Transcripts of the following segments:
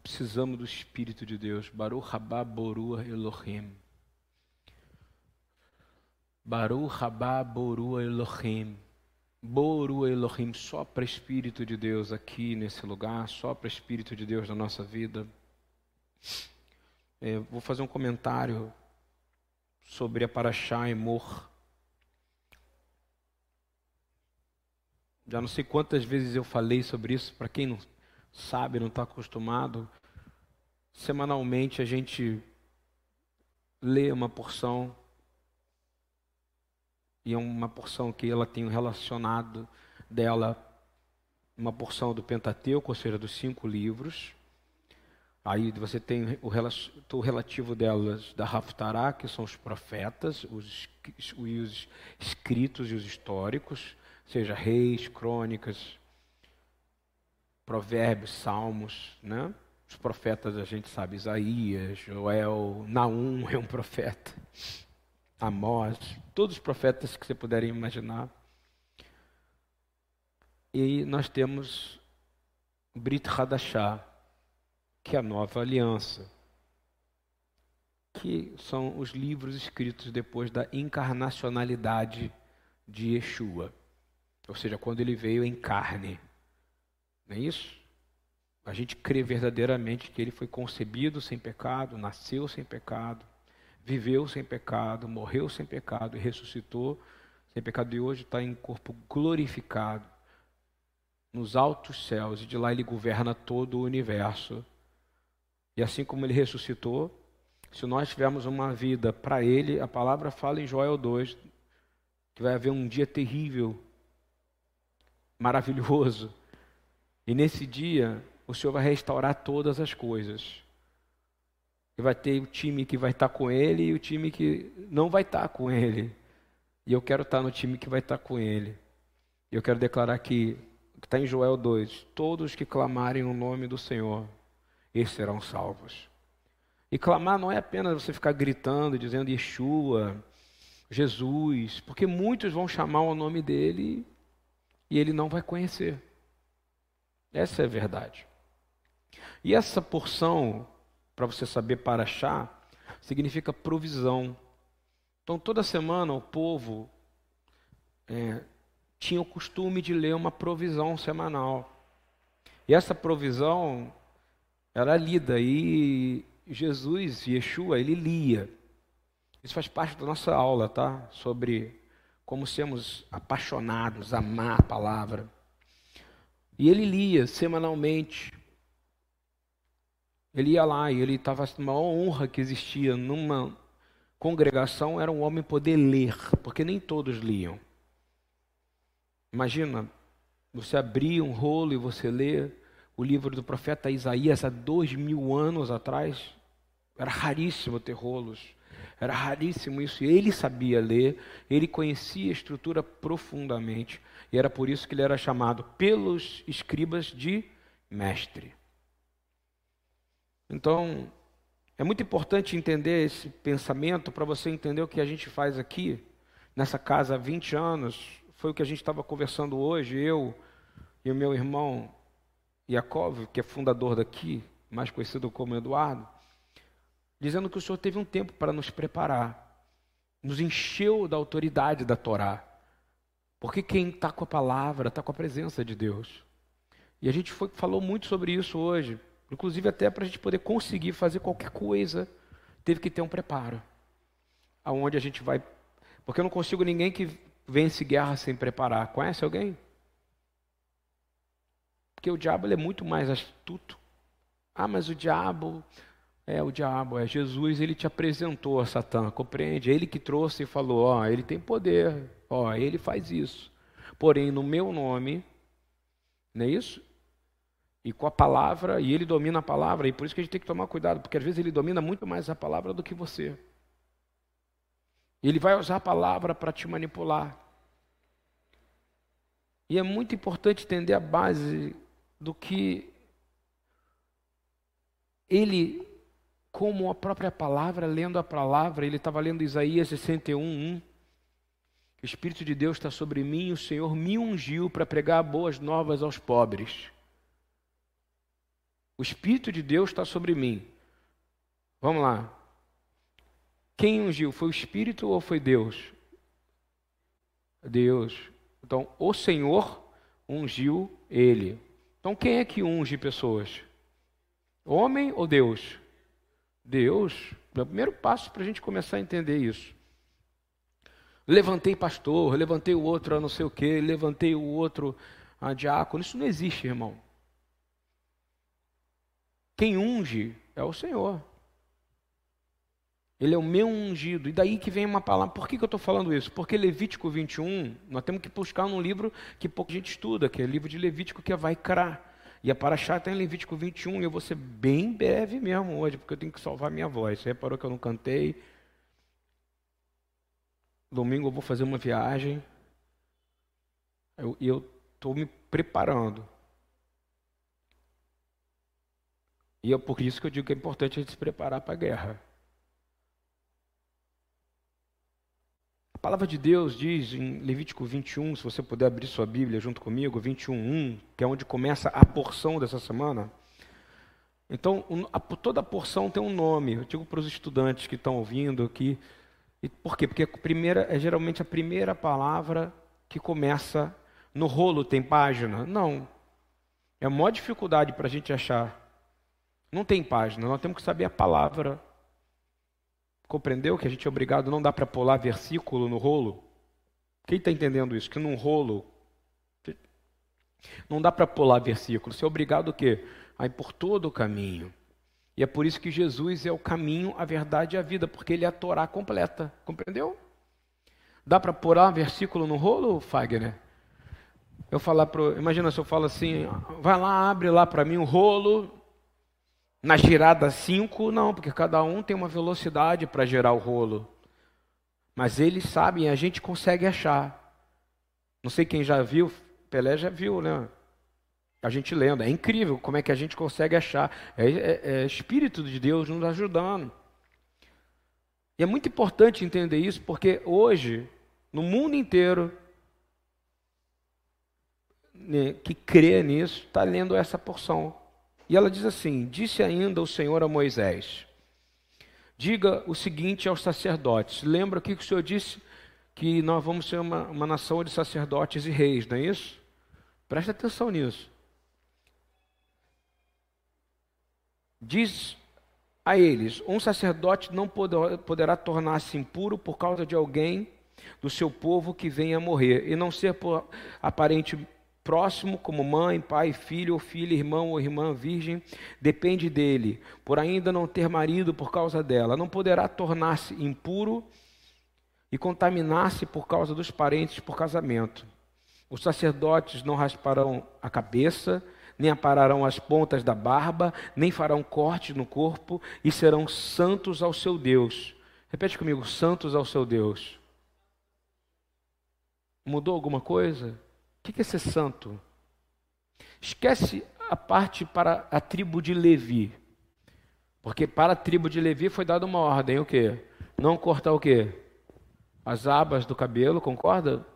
Nós precisamos do Espírito de Deus. Baruch Rabá Borua Elohim. Baruch Rabá Borua Elohim. Boru Elohim, sopra Espírito de Deus aqui nesse lugar, sopra Espírito de Deus na nossa vida. É, vou fazer um comentário sobre a Paraxá Emor. Já não sei quantas vezes eu falei sobre isso, para quem não sabe, não está acostumado. Semanalmente a gente lê uma porção e é uma porção que ela tem relacionado dela uma porção do Pentateuco, ou seja, dos cinco livros. Aí você tem o, relativo delas da Haftará, que são os profetas, os, os escritos e os históricos, seja reis, crônicas, provérbios, salmos, né? Os profetas a gente sabe, Isaías, Joel, Naum é um profeta. Amós, todos os profetas que você puderem imaginar. E nós temos Brit Hadashah, que é a nova aliança, que são os livros escritos depois da encarnacionalidade de Yeshua, ou seja, quando ele veio em carne. Não é isso? A gente crê verdadeiramente que ele foi concebido sem pecado, nasceu sem pecado, viveu sem pecado, morreu sem pecado e ressuscitou sem pecado e hoje está em corpo glorificado nos altos céus e de lá ele governa todo o universo. E assim como ele ressuscitou, se nós tivermos uma vida para ele, a palavra fala em Joel 2 que vai haver um dia terrível, maravilhoso. E nesse dia, o Senhor vai restaurar todas as coisas. E vai ter o time que vai estar com ele e o time que não vai estar com ele. E eu quero estar no time que vai estar com ele. E eu quero declarar que, está em Joel 2: todos que clamarem o nome do Senhor, esses serão salvos. E clamar não é apenas você ficar gritando, dizendo Yeshua, Jesus, porque muitos vão chamar o nome dele e ele não vai conhecer. Essa é a verdade. E essa porção para você saber para achar, significa provisão. Então, toda semana o povo é, tinha o costume de ler uma provisão semanal. E essa provisão era lida e Jesus, Yeshua, ele lia. Isso faz parte da nossa aula, tá? Sobre como sermos apaixonados, amar a palavra. E ele lia semanalmente ele ia lá e ele estava a maior honra que existia numa congregação era um homem poder ler, porque nem todos liam. Imagina, você abrir um rolo e você ler o livro do profeta Isaías há dois mil anos atrás. Era raríssimo ter rolos. Era raríssimo isso. Ele sabia ler, ele conhecia a estrutura profundamente. E era por isso que ele era chamado pelos escribas de mestre. Então, é muito importante entender esse pensamento para você entender o que a gente faz aqui, nessa casa há 20 anos. Foi o que a gente estava conversando hoje, eu e o meu irmão Yakov, que é fundador daqui, mais conhecido como Eduardo, dizendo que o Senhor teve um tempo para nos preparar, nos encheu da autoridade da Torá. Porque quem está com a palavra está com a presença de Deus. E a gente foi, falou muito sobre isso hoje. Inclusive, até para a gente poder conseguir fazer qualquer coisa, teve que ter um preparo. Aonde a gente vai. Porque eu não consigo ninguém que vence guerra sem preparar. Conhece alguém? Porque o diabo é muito mais astuto. Ah, mas o diabo. É, o diabo, é Jesus, ele te apresentou a Satã, compreende? Ele que trouxe e falou: Ó, ele tem poder, ó, ele faz isso. Porém, no meu nome, não é isso? e com a palavra, e ele domina a palavra, e por isso que a gente tem que tomar cuidado, porque às vezes ele domina muito mais a palavra do que você. Ele vai usar a palavra para te manipular. E é muito importante entender a base do que ele, como a própria palavra, lendo a palavra, ele estava lendo Isaías 61, 1. O Espírito de Deus está sobre mim, o Senhor me ungiu para pregar boas novas aos pobres. O Espírito de Deus está sobre mim. Vamos lá. Quem ungiu? Foi o Espírito ou foi Deus? Deus. Então, o Senhor ungiu ele. Então, quem é que unge pessoas? Homem ou Deus? Deus. É o primeiro passo para a gente começar a entender isso. Levantei pastor, levantei o outro a não sei o quê, levantei o outro a diácono. Isso não existe, irmão. Quem unge é o Senhor. Ele é o meu ungido. E daí que vem uma palavra. Por que, que eu estou falando isso? Porque Levítico 21, nós temos que buscar num livro que pouca gente estuda, que é o livro de Levítico, que é Vaikra. E a Paraxá está em Levítico 21, e eu vou ser bem breve mesmo hoje, porque eu tenho que salvar minha voz. Você reparou que eu não cantei? Domingo eu vou fazer uma viagem. E eu estou me preparando. E é por isso que eu digo que é importante a gente se preparar para a guerra. A palavra de Deus diz em Levítico 21, se você puder abrir sua Bíblia junto comigo, 21, que é onde começa a porção dessa semana. Então, toda a porção tem um nome. Eu digo para os estudantes que estão ouvindo aqui. Por quê? Porque a primeira, é geralmente a primeira palavra que começa no rolo tem página? Não. É a maior dificuldade para a gente achar. Não tem página, nós temos que saber a palavra Compreendeu que a gente é obrigado, não dá para pular versículo no rolo? Quem está entendendo isso? Que num rolo não dá para pular versículo. Você é obrigado o quê? A ir por todo o caminho. E é por isso que Jesus é o caminho, a verdade e a vida, porque ele é a Torá completa. Compreendeu? Dá para pular versículo no rolo, Fagner? Eu falar pro, imagina se eu falo assim, vai lá, abre lá para mim o rolo na girada 5, não, porque cada um tem uma velocidade para gerar o rolo. Mas eles sabem, a gente consegue achar. Não sei quem já viu, Pelé já viu, né? A gente lendo. É incrível como é que a gente consegue achar. É, é, é Espírito de Deus nos ajudando. E é muito importante entender isso, porque hoje, no mundo inteiro, né, que crê nisso, está lendo essa porção. E ela diz assim: Disse ainda o Senhor a Moisés: Diga o seguinte aos sacerdotes. Lembra o que o Senhor disse? Que nós vamos ser uma, uma nação de sacerdotes e reis, não é isso? Presta atenção nisso. Diz a eles: Um sacerdote não poderá, tornar-se impuro por causa de alguém do seu povo que venha a morrer, e não ser por aparente próximo, como mãe, pai, filho ou filha, irmão ou irmã virgem, depende dele, por ainda não ter marido por causa dela. Não poderá tornar-se impuro e contaminar-se por causa dos parentes por casamento. Os sacerdotes não rasparão a cabeça, nem apararão as pontas da barba, nem farão cortes no corpo, e serão santos ao seu Deus. Repete comigo: santos ao seu Deus. Mudou alguma coisa? O que é ser santo? Esquece a parte para a tribo de Levi. Porque para a tribo de Levi foi dada uma ordem, o quê? Não cortar o quê? As abas do cabelo, concorda?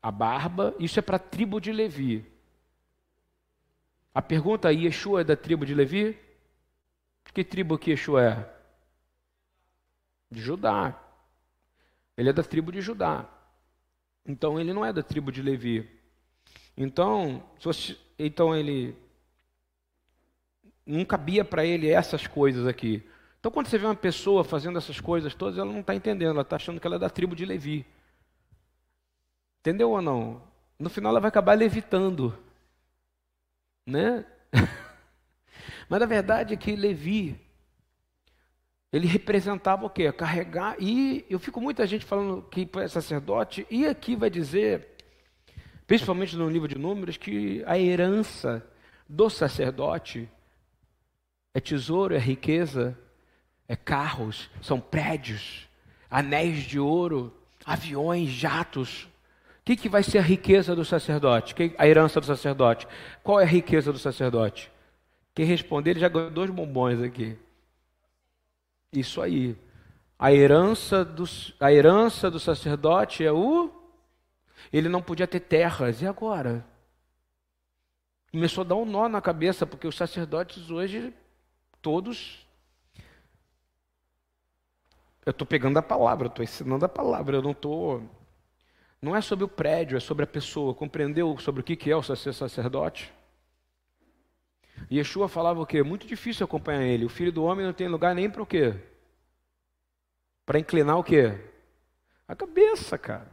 A barba, isso é para a tribo de Levi. A pergunta aí, Yeshua é da tribo de Levi? Que tribo que Yeshua é? De Judá. Ele é da tribo de Judá. Então ele não é da tribo de Levi. Então, então ele não cabia para ele essas coisas aqui. Então quando você vê uma pessoa fazendo essas coisas todas, ela não está entendendo, ela está achando que ela é da tribo de Levi. Entendeu ou não? No final ela vai acabar levitando. Né? Mas a verdade é que Levi ele representava o quê? Carregar. E eu fico muita gente falando que é sacerdote, e aqui vai dizer, principalmente no livro de Números, que a herança do sacerdote é tesouro, é riqueza, é carros, são prédios, anéis de ouro, aviões, jatos. O que, que vai ser a riqueza do sacerdote? A herança do sacerdote? Qual é a riqueza do sacerdote? Quem responder, ele já ganhou dois bombons aqui. Isso aí. A herança, do, a herança do sacerdote é o. Ele não podia ter terras, e agora? Começou a dar um nó na cabeça, porque os sacerdotes hoje, todos. Eu estou pegando a palavra, estou ensinando a palavra, eu não estou. Não é sobre o prédio, é sobre a pessoa. Compreendeu sobre o que é o ser sacerdote? Yeshua falava o quê? Muito difícil acompanhar ele. O filho do homem não tem lugar nem para o quê? Para inclinar o quê? A cabeça, cara.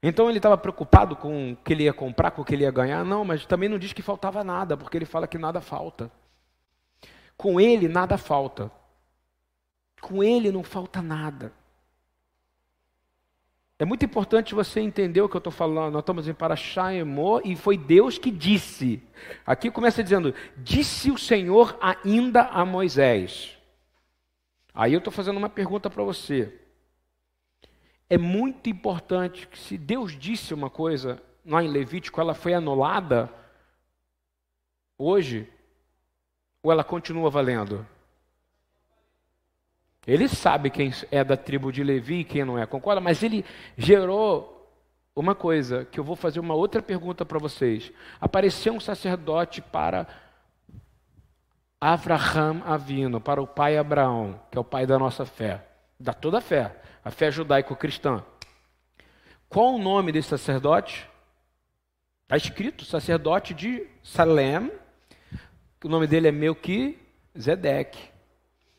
Então ele estava preocupado com o que ele ia comprar, com o que ele ia ganhar? Não, mas também não diz que faltava nada, porque ele fala que nada falta. Com ele nada falta. Com ele não falta nada. É muito importante você entender o que eu estou falando. Nós estamos em Paraxaemô e foi Deus que disse. Aqui começa dizendo: Disse o Senhor ainda a Moisés. Aí eu estou fazendo uma pergunta para você. É muito importante que se Deus disse uma coisa lá em Levítico, ela foi anulada hoje, ou ela continua valendo? Ele sabe quem é da tribo de Levi e quem não é, concorda? Mas ele gerou uma coisa, que eu vou fazer uma outra pergunta para vocês. Apareceu um sacerdote para Avraham Avino, para o pai Abraão, que é o pai da nossa fé, da toda a fé a fé judaico-cristã. Qual o nome desse sacerdote? Está escrito sacerdote de Salem, o nome dele é Melquisedeque.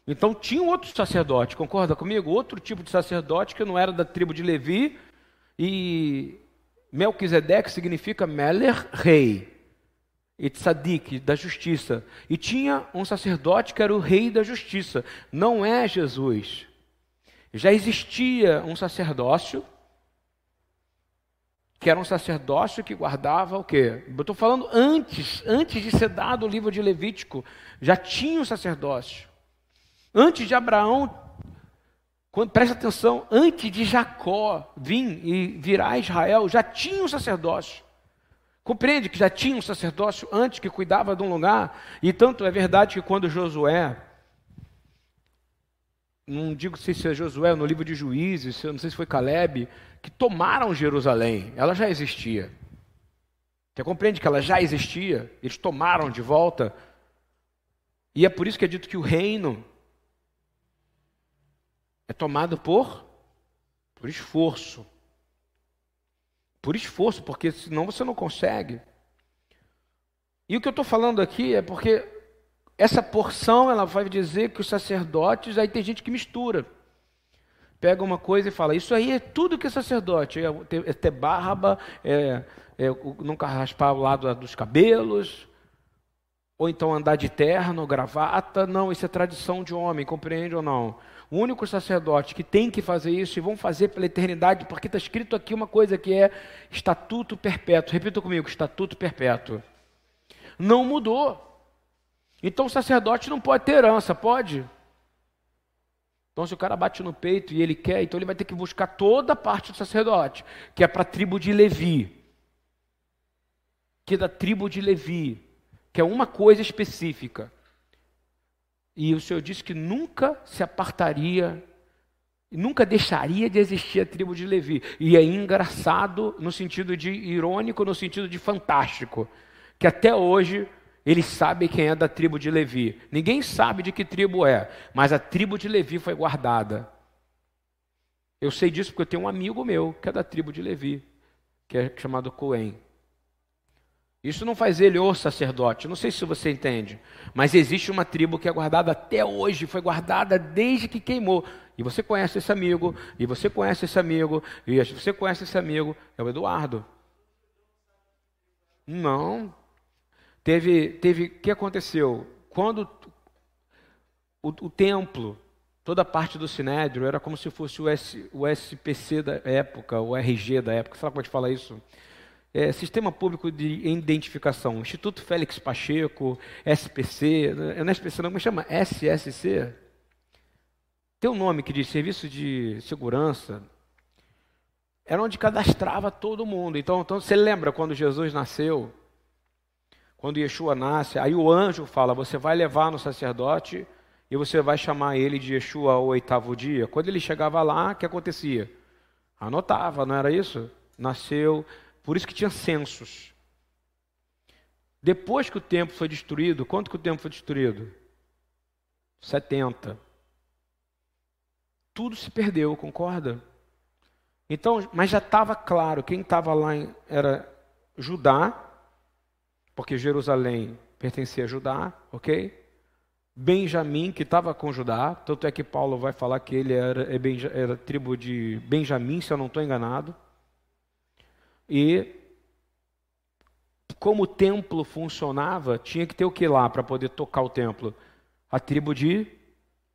Então tinha um outro sacerdote, concorda comigo? Outro tipo de sacerdote que não era da tribo de Levi, e Melquisedeque significa Meller, rei, e Tzadik, da justiça. E tinha um sacerdote que era o rei da justiça, não é Jesus já existia um sacerdócio, que era um sacerdócio que guardava o quê? Eu estou falando antes, antes de ser dado o livro de Levítico, já tinha um sacerdócio. Antes de Abraão, quando, presta atenção, antes de Jacó vir e virar Israel, já tinha um sacerdócio. Compreende que já tinha um sacerdócio antes que cuidava de um lugar? E tanto é verdade que quando Josué não digo se é Josué, no livro de Juízes, não sei se foi Caleb, que tomaram Jerusalém. Ela já existia. Você compreende que ela já existia? Eles tomaram de volta. E é por isso que é dito que o reino é tomado por por esforço. Por esforço, porque senão você não consegue. E o que eu estou falando aqui é porque essa porção, ela vai dizer que os sacerdotes, aí tem gente que mistura. Pega uma coisa e fala, isso aí é tudo que é sacerdote. É ter, é ter barba, é, é nunca raspar o lado dos cabelos, ou então andar de terno, gravata. Não, isso é tradição de homem, compreende ou não? O único sacerdote que tem que fazer isso e vão fazer pela eternidade, porque está escrito aqui uma coisa que é estatuto perpétuo. Repita comigo, estatuto perpétuo. Não mudou. Então o sacerdote não pode ter herança, pode? Então, se o cara bate no peito e ele quer, então ele vai ter que buscar toda a parte do sacerdote, que é para a tribo de Levi, que é da tribo de Levi, que é uma coisa específica. E o Senhor disse que nunca se apartaria, nunca deixaria de existir a tribo de Levi. E é engraçado no sentido de irônico, no sentido de fantástico, que até hoje ele sabe quem é da tribo de Levi. Ninguém sabe de que tribo é, mas a tribo de Levi foi guardada. Eu sei disso porque eu tenho um amigo meu que é da tribo de Levi, que é chamado Cohen. Isso não faz ele o sacerdote, não sei se você entende, mas existe uma tribo que é guardada até hoje, foi guardada desde que queimou. E você conhece esse amigo, e você conhece esse amigo, e você conhece esse amigo, é o Eduardo. Não, Teve, teve, o que aconteceu? Quando o, o, templo, toda a parte do Sinédrio era como se fosse o, S, o SPC da época, o RG da época, sabe como é que fala isso? É, Sistema Público de Identificação, Instituto Félix Pacheco, SPC, não é SPC não, como chama? SSC? Tem um nome que diz Serviço de Segurança, era onde cadastrava todo mundo. Então, então você lembra quando Jesus nasceu? quando Yeshua nasce, aí o anjo fala: Você vai levar no sacerdote e você vai chamar ele de Yeshua ao oitavo dia. Quando ele chegava lá, o que acontecia? Anotava, não era isso? Nasceu, por isso que tinha censos. Depois que o templo foi destruído, quanto que o templo foi destruído? 70. Tudo se perdeu, concorda? Então, mas já estava claro, quem estava lá era Judá, porque Jerusalém pertencia a Judá, ok? Benjamim, que estava com Judá, tanto é que Paulo vai falar que ele era, é era tribo de Benjamim, se eu não estou enganado. E como o templo funcionava, tinha que ter o que lá para poder tocar o templo? A tribo de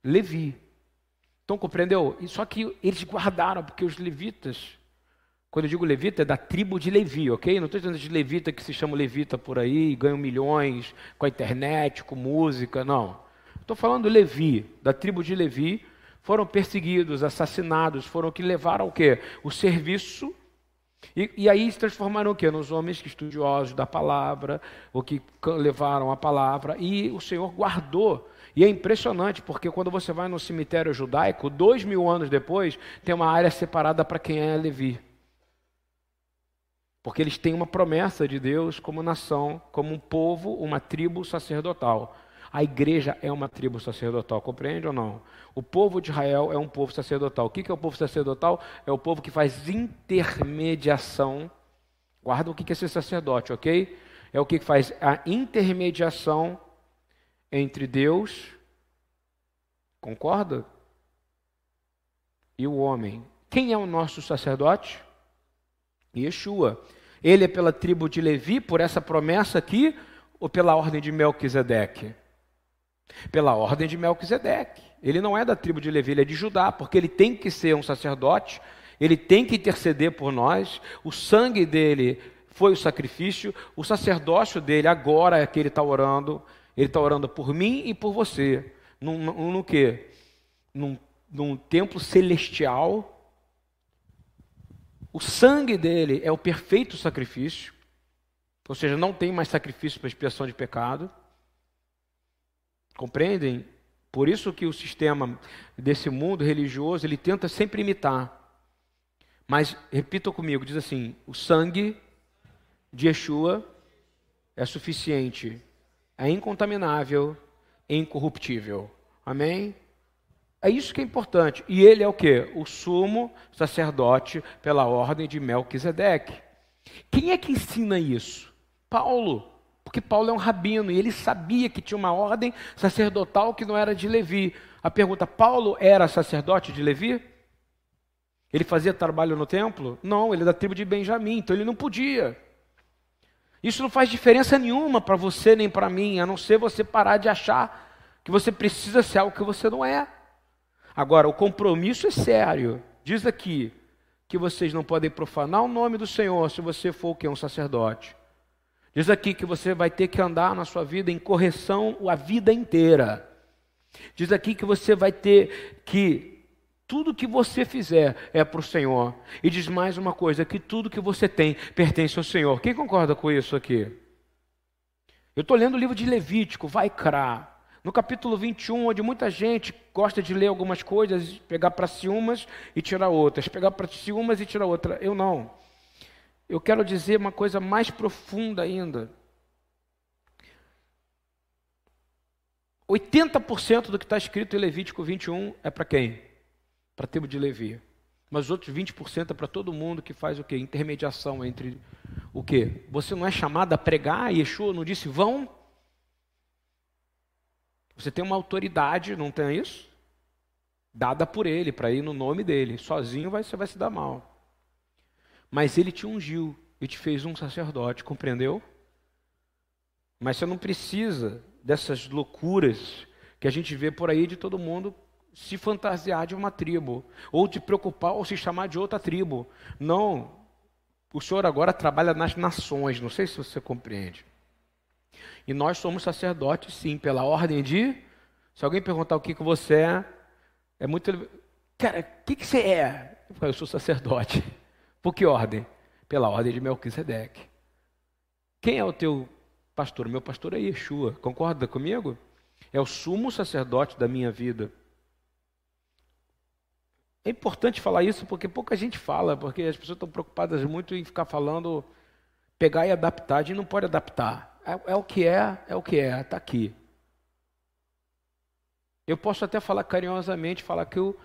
Levi. Então, compreendeu? Só que eles guardaram, porque os levitas, quando eu digo levita, é da tribo de Levi, ok? Não estou dizendo de levita que se chama levita por aí, ganham milhões com a internet, com música, não. Estou falando Levi, da tribo de Levi, foram perseguidos, assassinados, foram que levaram o quê? O serviço e, e, aí se transformaram o quê? Nos homens que estudiosos da palavra, ou que levaram a palavra, e o Senhor guardou e é impressionante porque quando você vai no cemitério judaico, dois mil anos depois, tem uma área separada para quem é Levi. Porque eles têm uma promessa de Deus como nação, como um povo, uma tribo sacerdotal. A igreja é uma tribo sacerdotal, compreende ou não? O povo de Israel é um povo sacerdotal. O que é o povo sacerdotal? É o povo que faz intermediação. Guarda o que é ser sacerdote, ok? É o que faz a intermediação entre Deus, concorda? E o homem. Quem é o nosso sacerdote? Yeshua. Ele é pela tribo de Levi, por essa promessa aqui, ou pela ordem de Melquisedeque? Pela ordem de Melquisedeque. Ele não é da tribo de Levi, ele é de Judá, porque ele tem que ser um sacerdote, ele tem que interceder por nós, o sangue dele foi o sacrifício, o sacerdócio dele agora é que ele está orando, ele está orando por mim e por você. Num, num, no quê? Num, num templo celestial. O sangue dele é o perfeito sacrifício. Ou seja, não tem mais sacrifício para expiação de pecado. Compreendem? Por isso que o sistema desse mundo religioso, ele tenta sempre imitar. Mas, repita comigo, diz assim, o sangue de Yeshua é suficiente é incontaminável, incorruptível. Amém? É isso que é importante. E ele é o que? O sumo sacerdote pela ordem de Melquisedeque. Quem é que ensina isso? Paulo. Porque Paulo é um rabino e ele sabia que tinha uma ordem sacerdotal que não era de Levi. A pergunta: Paulo era sacerdote de Levi? Ele fazia trabalho no templo? Não, ele é da tribo de Benjamim, então ele não podia. Isso não faz diferença nenhuma para você nem para mim, a não ser você parar de achar que você precisa ser algo que você não é. Agora, o compromisso é sério. Diz aqui que vocês não podem profanar o nome do Senhor se você for o que? Um sacerdote. Diz aqui que você vai ter que andar na sua vida em correção a vida inteira. Diz aqui que você vai ter que tudo que você fizer é para o Senhor. E diz mais uma coisa: que tudo que você tem pertence ao Senhor. Quem concorda com isso aqui? Eu estou lendo o livro de Levítico, vai crar. No capítulo 21, onde muita gente gosta de ler algumas coisas, pegar para si umas e tirar outras, pegar para si umas e tirar outra. Eu não. Eu quero dizer uma coisa mais profunda ainda. 80% do que está escrito em Levítico 21 é para quem? para a tribo de Levi. Mas os outros 20% é para todo mundo que faz o quê? Intermediação entre o quê? Você não é chamado a pregar, Yeshua não disse vão? Você tem uma autoridade, não tem isso? Dada por ele, para ir no nome dele. Sozinho você vai se dar mal. Mas ele te ungiu e te fez um sacerdote, compreendeu? Mas você não precisa dessas loucuras que a gente vê por aí de todo mundo se fantasiar de uma tribo, ou te preocupar ou se chamar de outra tribo. Não. O Senhor agora trabalha nas nações, não sei se você compreende. E nós somos sacerdotes, sim, pela ordem de. Se alguém perguntar o que, que você é, é muito. Cara, o que, que você é? Eu, sou sacerdote. Por que ordem? Pela ordem de Melquisedeque. Quem é o teu pastor? Meu pastor é Yeshua. Concorda comigo? É o sumo sacerdote da minha vida. É importante falar isso porque pouca gente fala, porque as pessoas estão preocupadas muito em ficar falando, pegar e adaptar. A gente não pode adaptar. é, é o que é, é o que é, está aqui. Eu posso até falar carinhosamente, falar que o,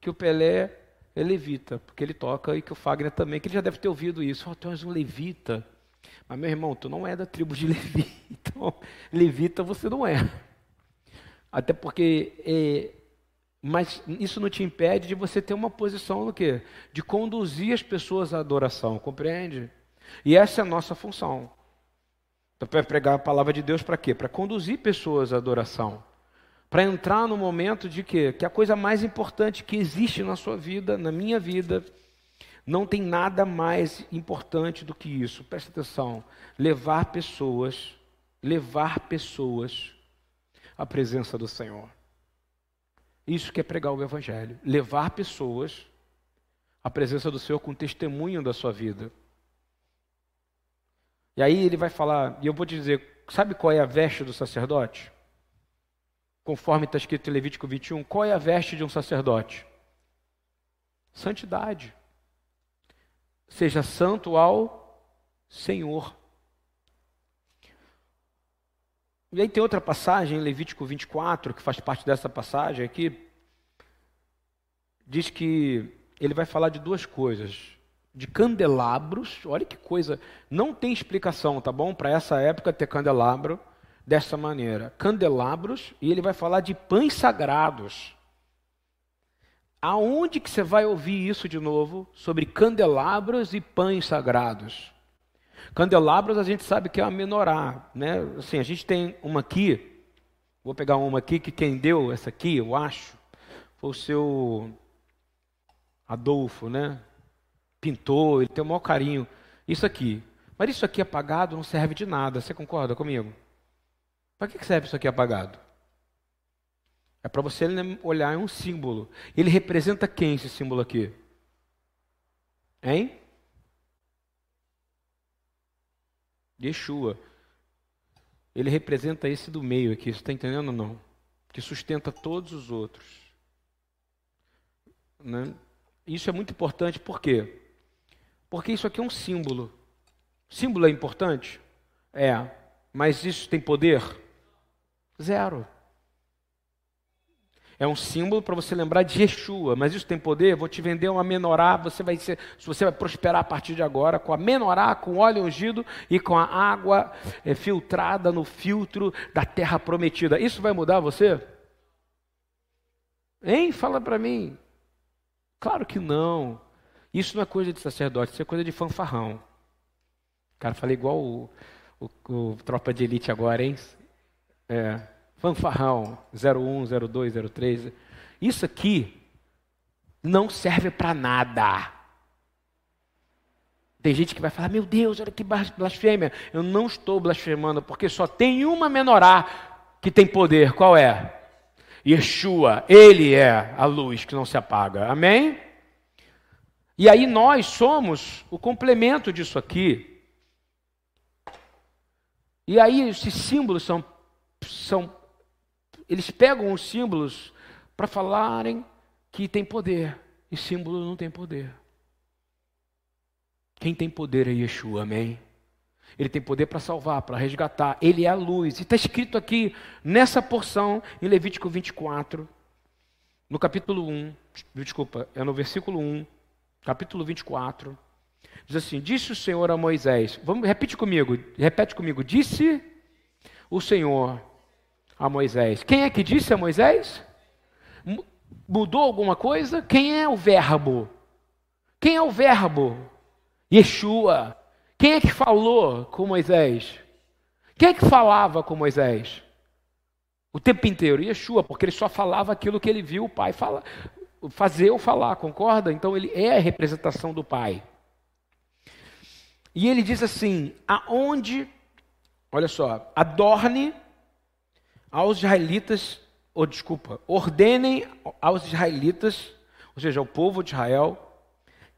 que o Pelé é levita, porque ele toca, e que o Fagner também, que ele já deve ter ouvido isso. Oh, tu és um levita. Mas, meu irmão, tu não é da tribo de Levi. Então, levita você não é. Até porque, é, mas isso não te impede de você ter uma posição no quê? De conduzir as pessoas à adoração, compreende? E essa é a nossa função. Então, para pregar a palavra de Deus para quê? Para conduzir pessoas à adoração. Para entrar no momento de quê? Que a coisa mais importante que existe na sua vida, na minha vida, não tem nada mais importante do que isso. Presta atenção. Levar pessoas, levar pessoas à presença do Senhor. Isso que é pregar o Evangelho. Levar pessoas à presença do Senhor com testemunho da sua vida. E aí ele vai falar, e eu vou te dizer, sabe qual é a veste do sacerdote? Conforme está escrito em Levítico 21, qual é a veste de um sacerdote? Santidade. Seja santo ao Senhor. E aí tem outra passagem, em Levítico 24, que faz parte dessa passagem aqui, diz que ele vai falar de duas coisas de candelabros. Olha que coisa, não tem explicação, tá bom? Para essa época ter candelabro dessa maneira. Candelabros e ele vai falar de pães sagrados. Aonde que você vai ouvir isso de novo sobre candelabros e pães sagrados? Candelabros a gente sabe que é a menorá, né? Assim, a gente tem uma aqui, vou pegar uma aqui que quem deu essa aqui, eu acho, foi o seu Adolfo, né? pintou, ele tem o maior carinho. Isso aqui. Mas isso aqui apagado não serve de nada. Você concorda comigo? Para que serve isso aqui apagado? É para você olhar, é um símbolo. Ele representa quem esse símbolo aqui? Hein? Yeshua. Ele representa esse do meio aqui, você está entendendo ou não? Que sustenta todos os outros. Né? Isso é muito importante, por quê? Porque isso aqui é um símbolo. Símbolo é importante? É. Mas isso tem poder? Zero. É um símbolo para você lembrar de Yeshua, mas isso tem poder? Vou te vender uma menorá, você vai ser, você vai prosperar a partir de agora com a menorá, com óleo ungido e com a água é, filtrada no filtro da terra prometida. Isso vai mudar você? Hein? Fala para mim. Claro que não. Isso não é coisa de sacerdote, isso é coisa de fanfarrão. Cara, falei igual o, o, o tropa de elite agora, hein? É, fanfarrão, 01, 02, 03. Isso aqui não serve para nada. Tem gente que vai falar, meu Deus, olha que blasfêmia. Eu não estou blasfemando, porque só tem uma menorá que tem poder. Qual é? Yeshua, ele é a luz que não se apaga. Amém? E aí nós somos o complemento disso aqui. E aí esses símbolos são, são eles pegam os símbolos para falarem que tem poder. E símbolo não tem poder. Quem tem poder é Yeshua, amém? Ele tem poder para salvar, para resgatar. Ele é a luz. E está escrito aqui nessa porção, em Levítico 24, no capítulo 1, desculpa, é no versículo 1 capítulo 24, diz assim: Disse o Senhor a Moisés, vamos, repete comigo, repete comigo, disse o Senhor a Moisés. Quem é que disse a Moisés? Mudou alguma coisa? Quem é o verbo? Quem é o verbo? Yeshua. Quem é que falou com Moisés? Quem é que falava com Moisés? O tempo inteiro, Yeshua, porque ele só falava aquilo que ele viu o pai falar, fazer ou falar, concorda? Então ele é a representação do Pai. E ele diz assim: aonde, olha só, adorne aos israelitas, ou desculpa, ordenem aos israelitas, ou seja, ao povo de Israel,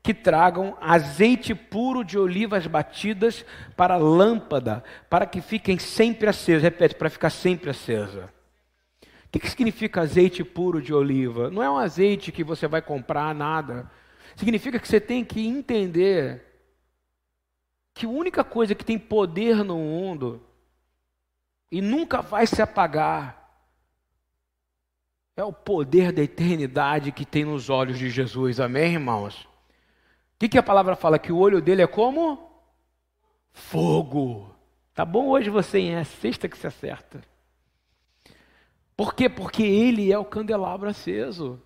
que tragam azeite puro de olivas batidas para a lâmpada, para que fiquem sempre acesas. Repete, para ficar sempre acesa. O que significa azeite puro de oliva? Não é um azeite que você vai comprar nada. Significa que você tem que entender que a única coisa que tem poder no mundo e nunca vai se apagar. É o poder da eternidade que tem nos olhos de Jesus, amém, irmãos? O que, que a palavra fala? Que o olho dele é como fogo. Tá bom hoje você, hein? É sexta que se acerta. Por quê? Porque ele é o candelabro aceso.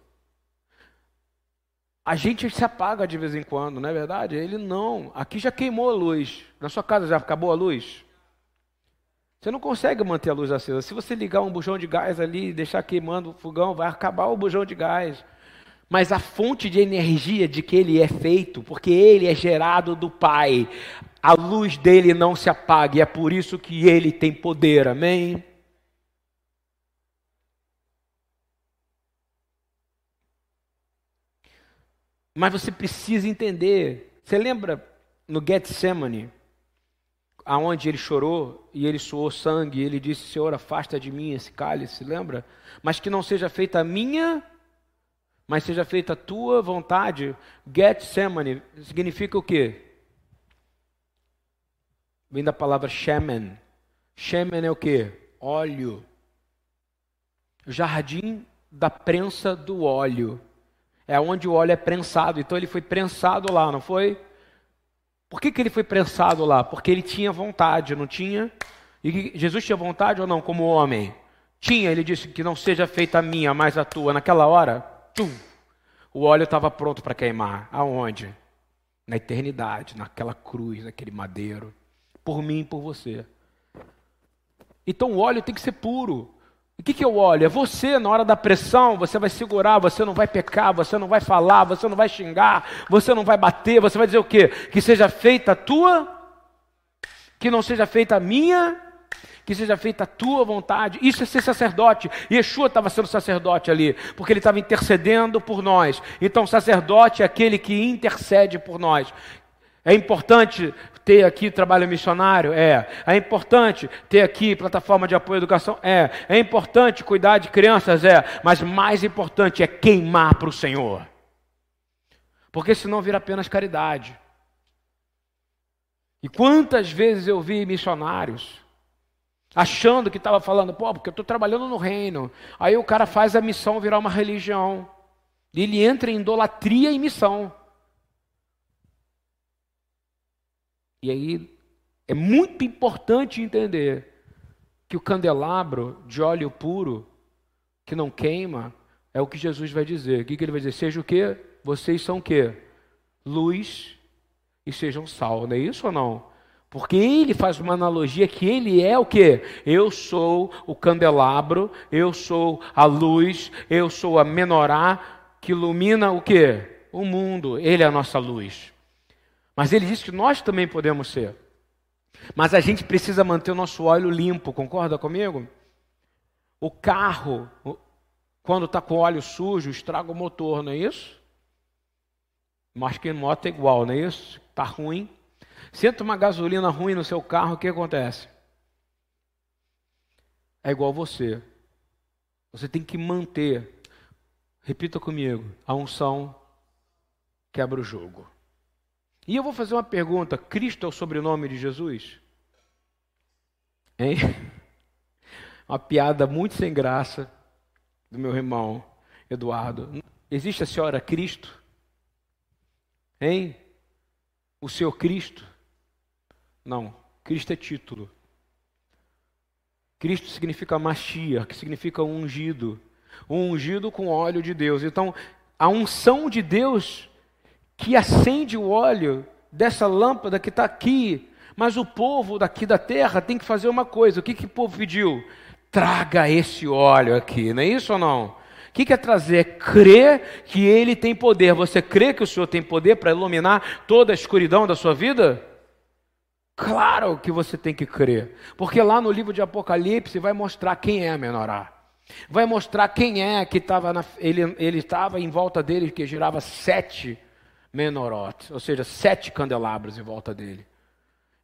A gente se apaga de vez em quando, não é verdade? Ele não. Aqui já queimou a luz. Na sua casa já acabou a luz? Você não consegue manter a luz acesa. Se você ligar um bujão de gás ali e deixar queimando o fogão, vai acabar o bujão de gás. Mas a fonte de energia de que ele é feito, porque ele é gerado do Pai, a luz dele não se apaga, e é por isso que ele tem poder, amém? Mas você precisa entender. Você lembra no Getsemane? Aonde ele chorou e ele suou sangue, ele disse: Senhor, afasta de mim esse cálice, lembra? Mas que não seja feita a minha, mas seja feita a tua vontade. Getsemane significa o quê? Vem da palavra shemen. Shemen é o quê? Óleo. Jardim da prensa do óleo. É onde o óleo é prensado. Então ele foi prensado lá, não foi? Por que, que ele foi prensado lá? Porque ele tinha vontade, não tinha? E Jesus tinha vontade ou não, como homem? Tinha, ele disse que não seja feita a minha, mas a tua. Naquela hora, tum, o óleo estava pronto para queimar. Aonde? Na eternidade, naquela cruz, naquele madeiro. Por mim e por você. Então o óleo tem que ser puro. O que, que eu olho? É você, na hora da pressão, você vai segurar, você não vai pecar, você não vai falar, você não vai xingar, você não vai bater, você vai dizer o quê? Que seja feita a tua, que não seja feita a minha, que seja feita a tua vontade. Isso é ser sacerdote. Yeshua estava sendo sacerdote ali, porque ele estava intercedendo por nós. Então, sacerdote é aquele que intercede por nós. É importante ter aqui trabalho missionário? É. É importante ter aqui plataforma de apoio à educação? É. É importante cuidar de crianças? É. Mas mais importante é queimar para o Senhor. Porque senão vira apenas caridade. E quantas vezes eu vi missionários achando que estava falando, pô, porque eu estou trabalhando no reino. Aí o cara faz a missão virar uma religião. Ele entra em idolatria e missão. E aí é muito importante entender que o candelabro de óleo puro, que não queima, é o que Jesus vai dizer. O que, ele vai dizer? Seja o que? Vocês são o que? Luz e sejam sal, não é isso ou não? Porque ele faz uma analogia que ele é o que? Eu sou o candelabro, eu sou a luz, eu sou a menorá que ilumina o que? O mundo. Ele é a nossa luz. Mas ele diz que nós também podemos ser. Mas a gente precisa manter o nosso óleo limpo, concorda comigo? O carro, quando está com óleo sujo, estraga o motor, não é isso? Mas que moto é igual, não é isso? Está ruim. Senta uma gasolina ruim no seu carro, o que acontece? É igual você. Você tem que manter, repita comigo, a unção quebra o jogo. E eu vou fazer uma pergunta: Cristo é o sobrenome de Jesus? Hein? Uma piada muito sem graça do meu irmão Eduardo. Existe a senhora Cristo? Hein? O seu Cristo? Não, Cristo é título. Cristo significa machia, que significa ungido. Um ungido com óleo de Deus. Então, a unção de Deus que acende o óleo dessa lâmpada que está aqui. Mas o povo daqui da terra tem que fazer uma coisa. O que, que o povo pediu? Traga esse óleo aqui, não é isso ou não? O que, que é trazer? É crer que ele tem poder. Você crê que o Senhor tem poder para iluminar toda a escuridão da sua vida? Claro que você tem que crer. Porque lá no livro de Apocalipse vai mostrar quem é a menorá. Vai mostrar quem é que estava. Ele, ele estava em volta dele, que girava sete menorot, ou seja, sete candelabros em volta dele.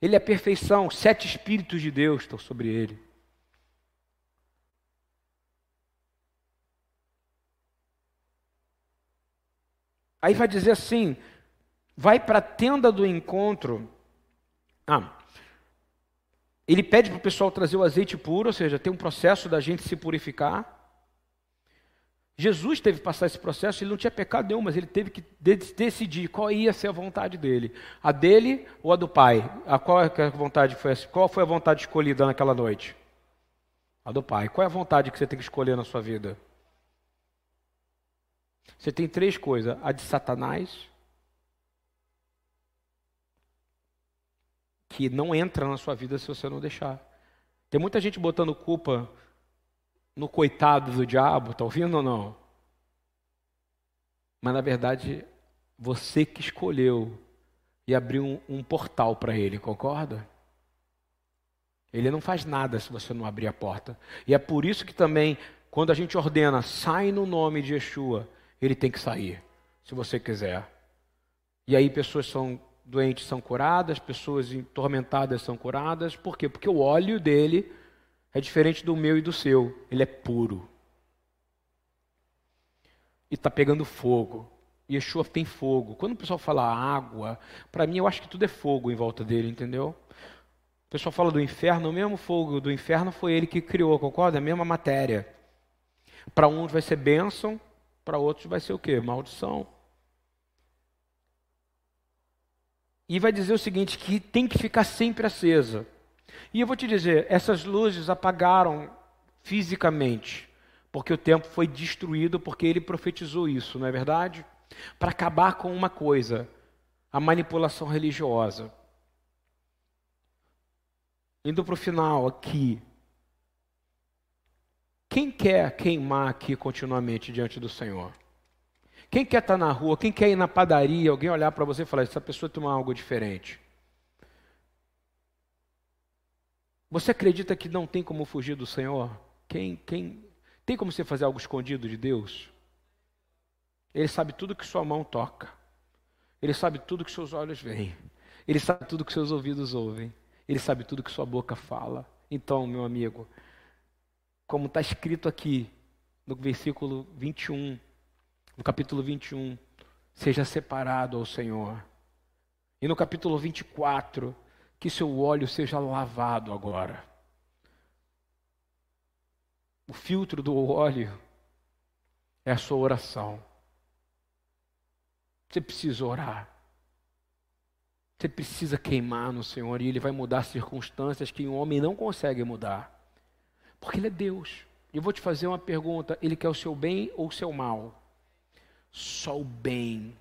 Ele é perfeição, sete espíritos de Deus estão sobre ele. Aí vai dizer assim: vai para a tenda do encontro. Ah, Ele pede para o pessoal trazer o azeite puro, ou seja, tem um processo da gente se purificar. Jesus teve que passar esse processo, ele não tinha pecado nenhum, mas ele teve que decidir qual ia ser a vontade dele. A dele ou a do Pai? A qual é a vontade foi Qual foi a vontade escolhida naquela noite? A do Pai. Qual é a vontade que você tem que escolher na sua vida? Você tem três coisas: a de Satanás, que não entra na sua vida se você não deixar. Tem muita gente botando culpa no coitado do diabo, está ouvindo ou não? Mas na verdade, você que escolheu e abriu um, um portal para ele, concorda? Ele não faz nada se você não abrir a porta. E é por isso que também, quando a gente ordena, sai no nome de Yeshua, ele tem que sair, se você quiser. E aí pessoas são doentes são curadas, pessoas tormentadas são curadas. Por quê? Porque o óleo dele é diferente do meu e do seu. Ele é puro. E está pegando fogo. Yeshua tem fogo. Quando o pessoal fala água, para mim eu acho que tudo é fogo em volta dele, entendeu? O pessoal fala do inferno, o mesmo fogo do inferno foi ele que criou, concorda? É a mesma matéria. Para uns vai ser bênção, para outros vai ser o quê? Maldição. E vai dizer o seguinte: que tem que ficar sempre acesa. E eu vou te dizer, essas luzes apagaram fisicamente, porque o templo foi destruído, porque ele profetizou isso, não é verdade? Para acabar com uma coisa, a manipulação religiosa. Indo para o final aqui. Quem quer queimar aqui continuamente diante do Senhor? Quem quer estar tá na rua, quem quer ir na padaria, alguém olhar para você e falar: essa pessoa tem algo diferente? Você acredita que não tem como fugir do Senhor? Quem, quem tem como você fazer algo escondido de Deus? Ele sabe tudo que sua mão toca. Ele sabe tudo que seus olhos veem. Ele sabe tudo que seus ouvidos ouvem. Ele sabe tudo que sua boca fala. Então, meu amigo, como está escrito aqui no versículo 21, no capítulo 21, seja separado ao Senhor. E no capítulo 24, que seu óleo seja lavado agora. O filtro do óleo é a sua oração. Você precisa orar. Você precisa queimar no Senhor e Ele vai mudar circunstâncias que um homem não consegue mudar. Porque Ele é Deus. E eu vou te fazer uma pergunta: Ele quer o seu bem ou o seu mal? Só o bem.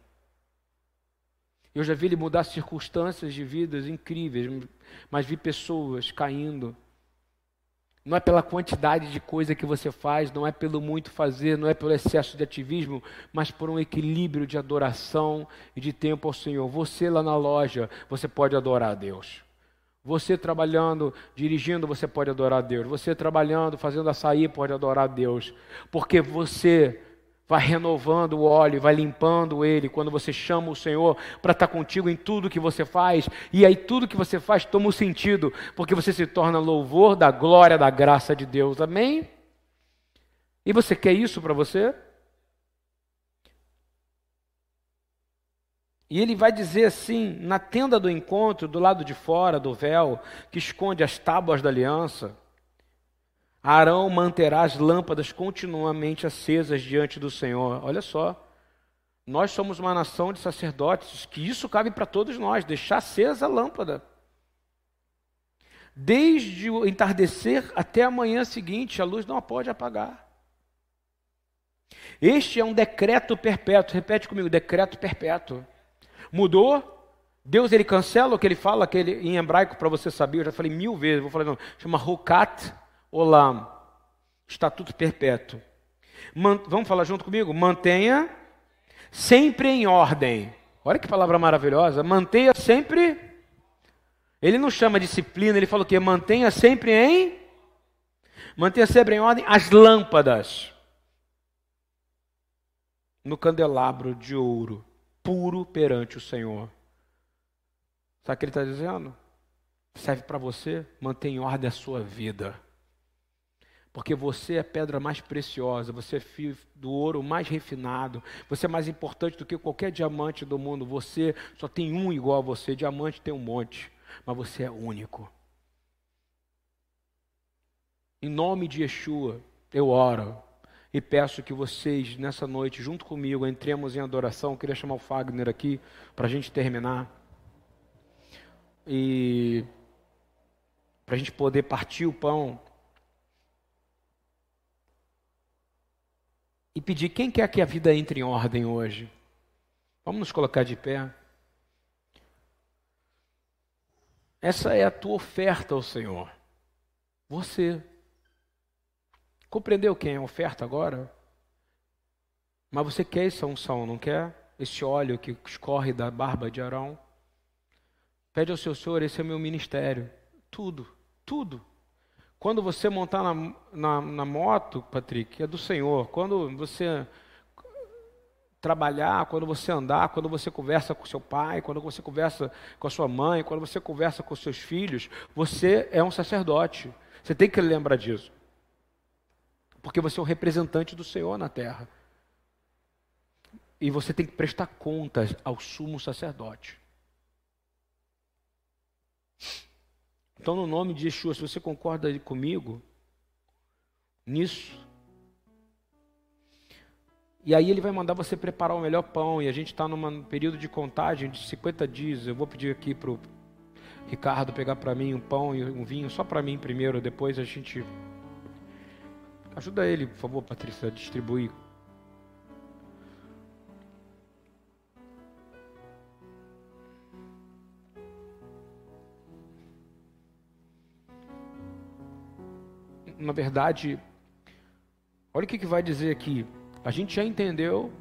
Eu já vi ele mudar circunstâncias de vidas incríveis, mas vi pessoas caindo. Não é pela quantidade de coisa que você faz, não é pelo muito fazer, não é pelo excesso de ativismo, mas por um equilíbrio de adoração e de tempo ao Senhor. Você lá na loja, você pode adorar a Deus. Você trabalhando, dirigindo, você pode adorar a Deus. Você trabalhando, fazendo açaí, pode adorar a Deus. Porque você vai renovando o óleo, vai limpando ele quando você chama o Senhor para estar tá contigo em tudo que você faz. E aí tudo que você faz toma um sentido, porque você se torna louvor da glória, da graça de Deus. Amém? E você quer isso para você? E ele vai dizer assim: na tenda do encontro, do lado de fora do véu, que esconde as tábuas da aliança, Arão manterá as lâmpadas continuamente acesas diante do Senhor. Olha só. Nós somos uma nação de sacerdotes, que isso cabe para todos nós, deixar acesa a lâmpada. Desde o entardecer até a manhã seguinte, a luz não a pode apagar. Este é um decreto perpétuo. Repete comigo, decreto perpétuo. Mudou? Deus ele cancela o que ele fala, que ele, em hebraico para você saber, eu já falei mil vezes, vou falar não, chama Rukat Olam, estatuto perpétuo. Man, vamos falar junto comigo? Mantenha sempre em ordem. Olha que palavra maravilhosa. Mantenha sempre. Ele não chama disciplina, ele fala o quê? Mantenha sempre em. Mantenha sempre em ordem as lâmpadas no candelabro de ouro, puro perante o Senhor. Sabe o que ele está dizendo? Serve para você, mantenha em ordem a sua vida. Porque você é a pedra mais preciosa, você é fio do ouro mais refinado, você é mais importante do que qualquer diamante do mundo. Você só tem um igual a você, diamante tem um monte, mas você é único. Em nome de Yeshua, eu oro e peço que vocês, nessa noite, junto comigo, entremos em adoração. Eu queria chamar o Fagner aqui para a gente terminar. E para a gente poder partir o pão. E pedir quem quer que a vida entre em ordem hoje. Vamos nos colocar de pé. Essa é a tua oferta ao Senhor. Você. Compreendeu quem é a oferta agora? Mas você quer essa unção, não quer? Esse óleo que escorre da barba de Arão? Pede ao seu Senhor, esse é o meu ministério. Tudo, tudo. Quando você montar na, na, na moto, Patrick, é do Senhor. Quando você trabalhar, quando você andar, quando você conversa com seu pai, quando você conversa com a sua mãe, quando você conversa com seus filhos, você é um sacerdote. Você tem que lembrar disso. Porque você é o representante do Senhor na terra. E você tem que prestar contas ao sumo sacerdote. Então, no nome de Yeshua, se você concorda comigo nisso, e aí ele vai mandar você preparar o melhor pão. E a gente está num período de contagem de 50 dias. Eu vou pedir aqui para o Ricardo pegar para mim um pão e um vinho, só para mim primeiro, depois a gente. Ajuda ele, por favor, Patrícia, a distribuir. Na verdade, olha o que, que vai dizer aqui. A gente já entendeu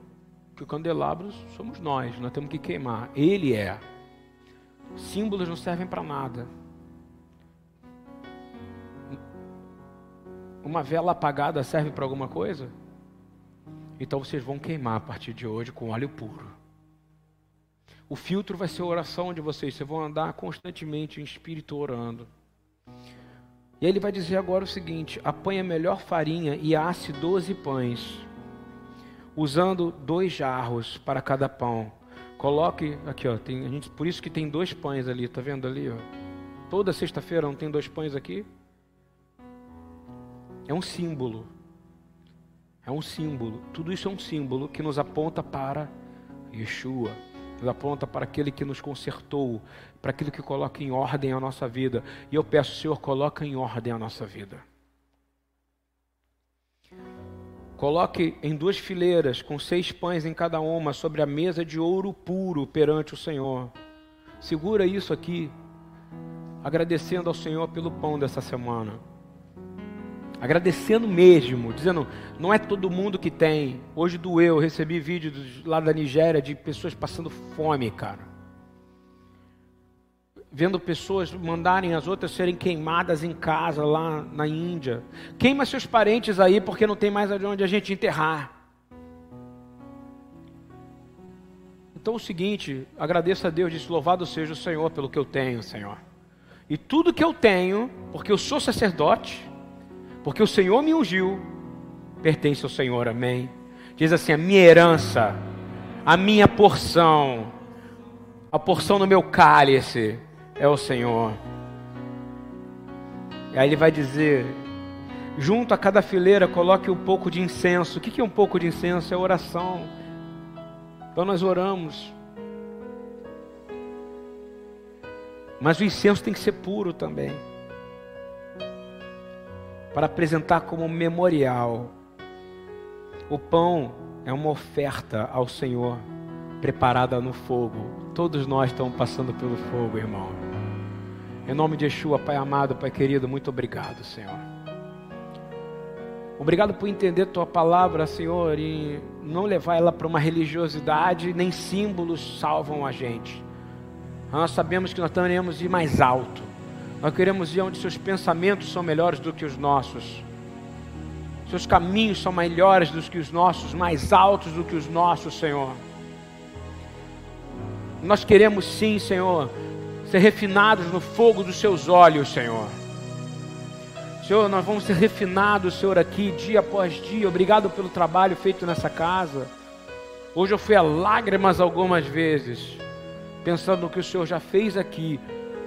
que o candelabro somos nós, nós temos que queimar. Ele é. Símbolos não servem para nada. Uma vela apagada serve para alguma coisa? Então vocês vão queimar a partir de hoje com óleo puro. O filtro vai ser a oração de vocês. Vocês vão andar constantemente em espírito orando. E ele vai dizer agora o seguinte: apanha melhor farinha e asse doze pães usando dois jarros para cada pão. Coloque aqui, ó, tem, a gente, por isso que tem dois pães ali, tá vendo ali, ó? Toda sexta-feira não tem dois pães aqui? É um símbolo. É um símbolo. Tudo isso é um símbolo que nos aponta para Yeshua. Nos aponta para aquele que nos consertou, para aquele que coloca em ordem a nossa vida. E eu peço, Senhor, coloca em ordem a nossa vida. Coloque em duas fileiras, com seis pães em cada uma, sobre a mesa de ouro puro perante o Senhor. Segura isso aqui, agradecendo ao Senhor pelo pão dessa semana. Agradecendo mesmo, dizendo, não é todo mundo que tem. Hoje doeu, recebi vídeos lá da Nigéria de pessoas passando fome, cara vendo pessoas mandarem as outras serem queimadas em casa lá na Índia. Queima seus parentes aí porque não tem mais onde a gente enterrar. Então é o seguinte, agradeça a Deus, disse, louvado seja o Senhor pelo que eu tenho, Senhor. E tudo que eu tenho, porque eu sou sacerdote, porque o Senhor me ungiu, pertence ao Senhor, amém. Diz assim, a minha herança, a minha porção, a porção no meu cálice, é o Senhor. E aí ele vai dizer: junto a cada fileira coloque um pouco de incenso. O que é um pouco de incenso? É oração. Então nós oramos. Mas o incenso tem que ser puro também para apresentar como memorial. O pão é uma oferta ao Senhor, preparada no fogo. Todos nós estamos passando pelo fogo, irmão. Em nome de Yeshua, Pai amado, Pai querido, muito obrigado, Senhor. Obrigado por entender tua palavra, Senhor, e não levar ela para uma religiosidade, nem símbolos salvam a gente. Nós sabemos que nós queremos ir mais alto. Nós queremos ir onde seus pensamentos são melhores do que os nossos. Seus caminhos são melhores do que os nossos, mais altos do que os nossos, Senhor. Nós queremos sim, Senhor, ser refinados no fogo dos seus olhos, Senhor. Senhor, nós vamos ser refinados, Senhor, aqui dia após dia. Obrigado pelo trabalho feito nessa casa. Hoje eu fui a lágrimas algumas vezes, pensando no que o Senhor já fez aqui.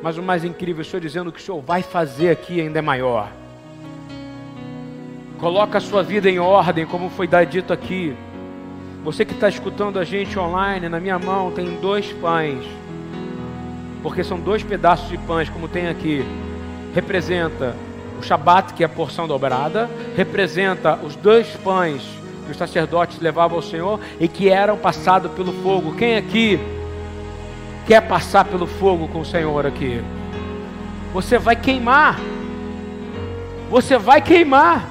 Mas o mais incrível, o Senhor dizendo que o Senhor vai fazer aqui ainda é maior. Coloca a sua vida em ordem, como foi dito aqui. Você que está escutando a gente online, na minha mão tem dois pães. Porque são dois pedaços de pães, como tem aqui. Representa o Shabat, que é a porção dobrada, representa os dois pães que os sacerdotes levavam ao Senhor e que eram passados pelo fogo. Quem aqui quer passar pelo fogo com o Senhor aqui? Você vai queimar. Você vai queimar.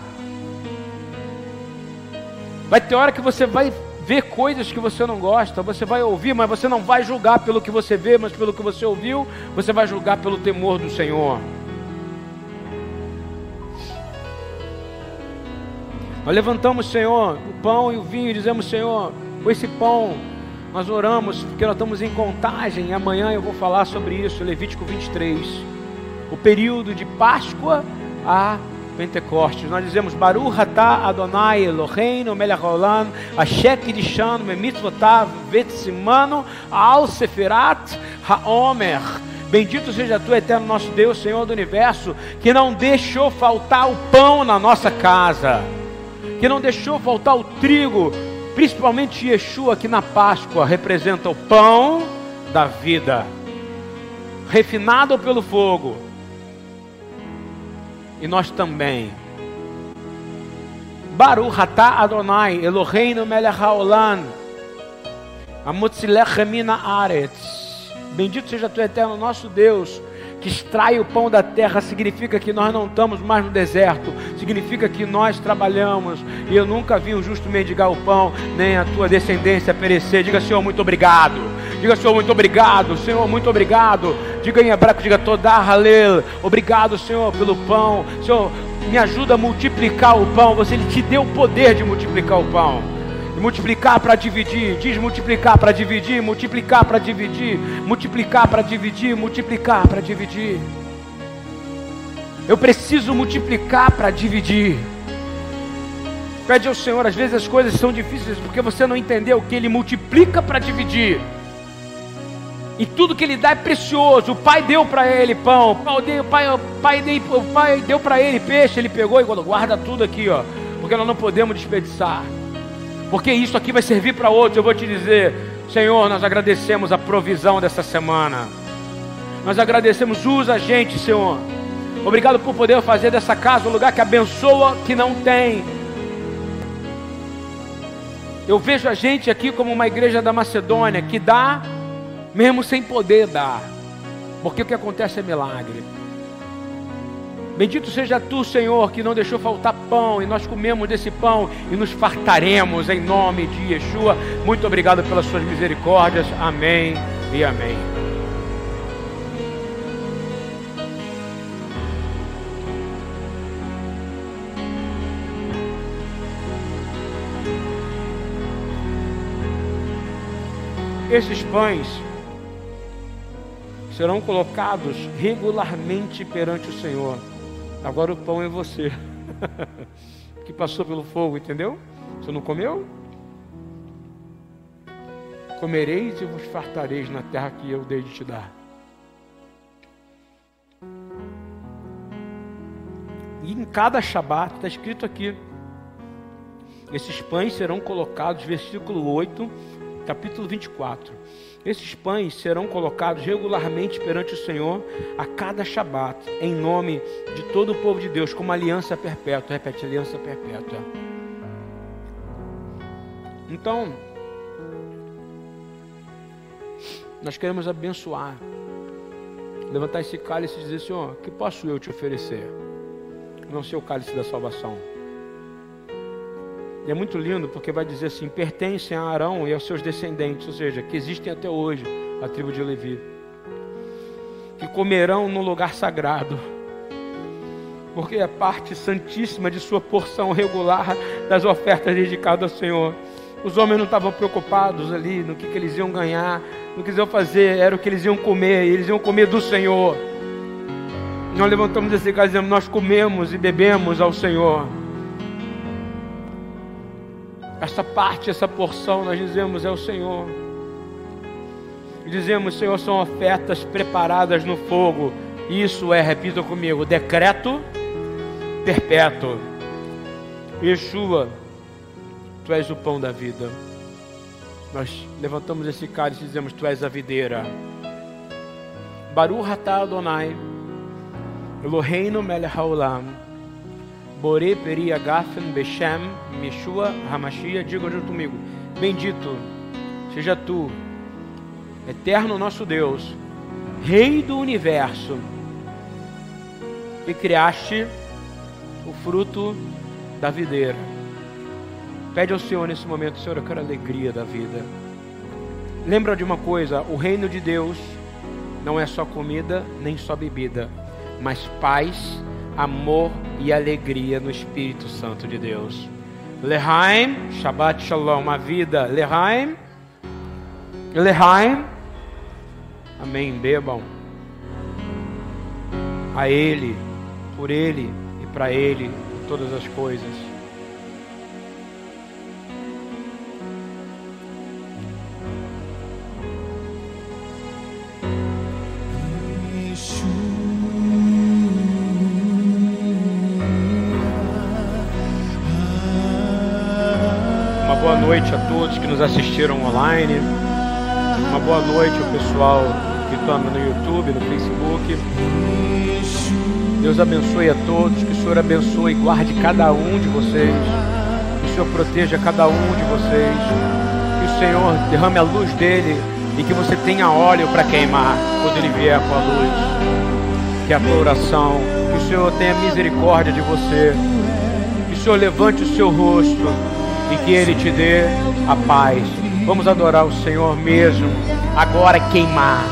Vai ter hora que você vai ver coisas que você não gosta, você vai ouvir, mas você não vai julgar pelo que você vê, mas pelo que você ouviu, você vai julgar pelo temor do Senhor. Nós levantamos, Senhor, o pão e o vinho e dizemos, Senhor, com esse pão nós oramos, porque nós estamos em contagem, amanhã eu vou falar sobre isso, Levítico 23. O período de Páscoa a Pentecostes. Nós dizemos Baruch atah Adonai Eloheinu melech haolam asher kidishanu memitzvotav vetsimano al seferat haomer. Bendito seja tu, eterno nosso Deus, Senhor do universo, que não deixou faltar o pão na nossa casa, que não deixou faltar o trigo, principalmente Yeshua, que na Páscoa representa o pão da vida, refinado pelo fogo e nós também. Baruch atah Adonai, Eloheinu melech haolam, amutzilech mina aretz. Bendito seja tu, eterno nosso Deus, que extrai o pão da terra, significa que nós não estamos mais no deserto, significa que nós trabalhamos, e eu nunca vi um justo mendigar o pão, nem a tua descendência perecer. Diga, Senhor, muito obrigado. Diga, Senhor, muito obrigado. Senhor, muito obrigado. Diga em hebraico, diga toda halel. Obrigado, Senhor, pelo pão. Senhor, me ajuda a multiplicar o pão. Você ele te deu o poder de multiplicar o pão. Multiplicar para dividir. Diz multiplicar para dividir, multiplicar para dividir, multiplicar para dividir, multiplicar para dividir. Eu preciso multiplicar para dividir. Pede ao Senhor, às vezes as coisas são difíceis porque você não entendeu que Ele multiplica para dividir. E tudo que ele dá é precioso. O pai deu para ele pão, o pai, o pai, o pai, o pai deu para ele peixe, ele pegou e guarda tudo aqui, ó, porque nós não podemos desperdiçar. Porque isso aqui vai servir para outros. Eu vou te dizer, Senhor, nós agradecemos a provisão dessa semana. Nós agradecemos, usa a gente, Senhor. Obrigado por poder fazer dessa casa um lugar que abençoa que não tem. Eu vejo a gente aqui como uma igreja da Macedônia que dá mesmo sem poder dar, porque o que acontece é milagre. Bendito seja tu, Senhor, que não deixou faltar pão e nós comemos desse pão e nos fartaremos em nome de Yeshua. Muito obrigado pelas suas misericórdias. Amém e amém. Esses pães serão colocados regularmente perante o Senhor. Agora o pão é você, que passou pelo fogo, entendeu? Você não comeu? Comereis e vos fartareis na terra que eu dei de te dar. E em cada Shabat, está escrito aqui: esses pães serão colocados, versículo 8, capítulo 24 esses pães serão colocados regularmente perante o Senhor a cada Shabat, em nome de todo o povo de Deus, como aliança perpétua. Repete, aliança perpétua. Então, nós queremos abençoar, levantar esse cálice e dizer: Senhor, que posso eu te oferecer? Não ser o cálice da salvação. E é muito lindo porque vai dizer assim: pertencem a Arão e aos seus descendentes, ou seja, que existem até hoje, a tribo de Levi, que comerão no lugar sagrado, porque é parte santíssima de sua porção regular das ofertas dedicadas ao Senhor. Os homens não estavam preocupados ali no que, que eles iam ganhar, no que eles iam fazer, era o que eles iam comer, eles iam comer do Senhor. Nós levantamos esse caso e dizemos: Nós comemos e bebemos ao Senhor. Essa parte, essa porção, nós dizemos é o Senhor. E dizemos, Senhor, são ofertas preparadas no fogo. Isso é, repita comigo, decreto perpétuo. Yeshua, Tu és o pão da vida. Nós levantamos esse cálice e dizemos: Tu és a videira. Baruch atah Adonai, Eloheinu melech haolam, Bore peri agafen beshem, Meshua Hamashia. Diga junto comigo: Bendito seja Tu, eterno nosso Deus, Rei do universo, que criaste o fruto da videira. Pede ao Senhor nesse momento, Senhor, eu quero alegria da vida. Lembra de uma coisa: o reino de Deus não é só comida nem só bebida, mas paz, amor e alegria no Espírito Santo de Deus. Lehaim, Shabbat Shalom, a vida. Lehaim, Lehaim, amém. Bebam a Ele, por Ele e para Ele todas as coisas. Nos assistiram online. Uma boa noite ao pessoal que está no YouTube, no Facebook. Deus abençoe a todos, que o Senhor abençoe e guarde cada um de vocês. Que o Senhor proteja cada um de vocês. Que o Senhor derrame a luz dele e que você tenha óleo para queimar quando ele vier com a luz. Que a tua oração, que o Senhor tenha misericórdia de você. Que o Senhor levante o seu rosto e que ele te dê a paz. Vamos adorar o Senhor mesmo, agora queimar.